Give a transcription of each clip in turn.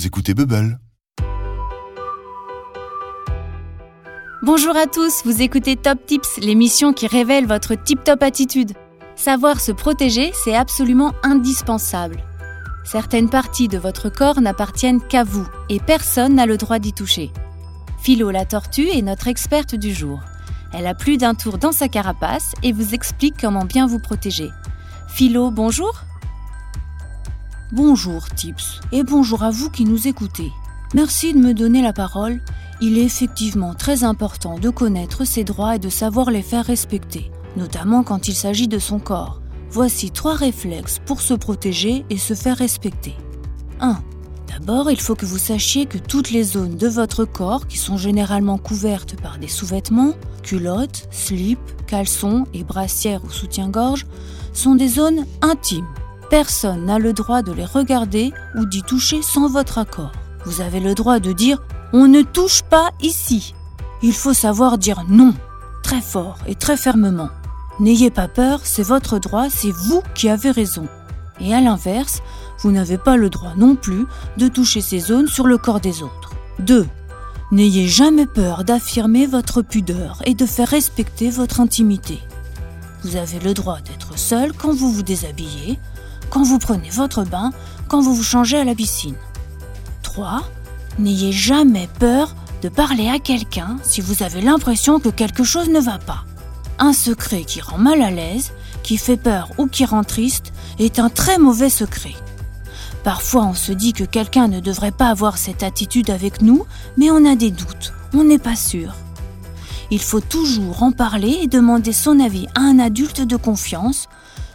vous écoutez Bubble. Bonjour à tous, vous écoutez Top Tips, l'émission qui révèle votre tip-top attitude. Savoir se protéger, c'est absolument indispensable. Certaines parties de votre corps n'appartiennent qu'à vous et personne n'a le droit d'y toucher. Philo la tortue est notre experte du jour. Elle a plus d'un tour dans sa carapace et vous explique comment bien vous protéger. Philo, bonjour Bonjour Tips et bonjour à vous qui nous écoutez. Merci de me donner la parole. Il est effectivement très important de connaître ses droits et de savoir les faire respecter, notamment quand il s'agit de son corps. Voici trois réflexes pour se protéger et se faire respecter. 1. D'abord, il faut que vous sachiez que toutes les zones de votre corps, qui sont généralement couvertes par des sous-vêtements, culottes, slips, caleçons et brassières ou soutien-gorge, sont des zones intimes. Personne n'a le droit de les regarder ou d'y toucher sans votre accord. Vous avez le droit de dire on ne touche pas ici. Il faut savoir dire non, très fort et très fermement. N'ayez pas peur, c'est votre droit, c'est vous qui avez raison. Et à l'inverse, vous n'avez pas le droit non plus de toucher ces zones sur le corps des autres. 2. N'ayez jamais peur d'affirmer votre pudeur et de faire respecter votre intimité. Vous avez le droit d'être seul quand vous vous déshabillez, quand vous prenez votre bain, quand vous vous changez à la piscine. 3. N'ayez jamais peur de parler à quelqu'un si vous avez l'impression que quelque chose ne va pas. Un secret qui rend mal à l'aise, qui fait peur ou qui rend triste est un très mauvais secret. Parfois on se dit que quelqu'un ne devrait pas avoir cette attitude avec nous, mais on a des doutes, on n'est pas sûr. Il faut toujours en parler et demander son avis à un adulte de confiance,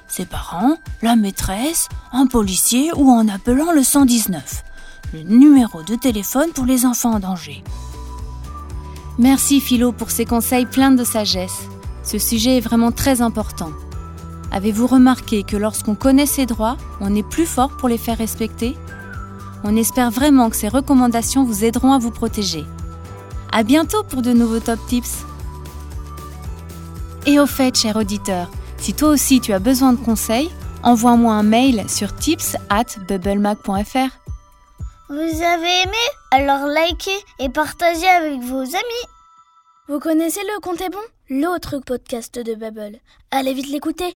ses parents, la maîtresse, un policier ou en appelant le 119 le numéro de téléphone pour les enfants en danger. Merci Philo pour ces conseils pleins de sagesse. Ce sujet est vraiment très important. Avez-vous remarqué que lorsqu'on connaît ses droits, on est plus fort pour les faire respecter? On espère vraiment que ces recommandations vous aideront à vous protéger. À bientôt pour de nouveaux top tips. Et au fait, cher auditeur, si toi aussi tu as besoin de conseils, envoie-moi un mail sur tips at bubblemac.fr. Vous avez aimé? Alors likez et partagez avec vos amis. Vous connaissez le Compte est bon? L'autre podcast de Bubble. Allez vite l'écouter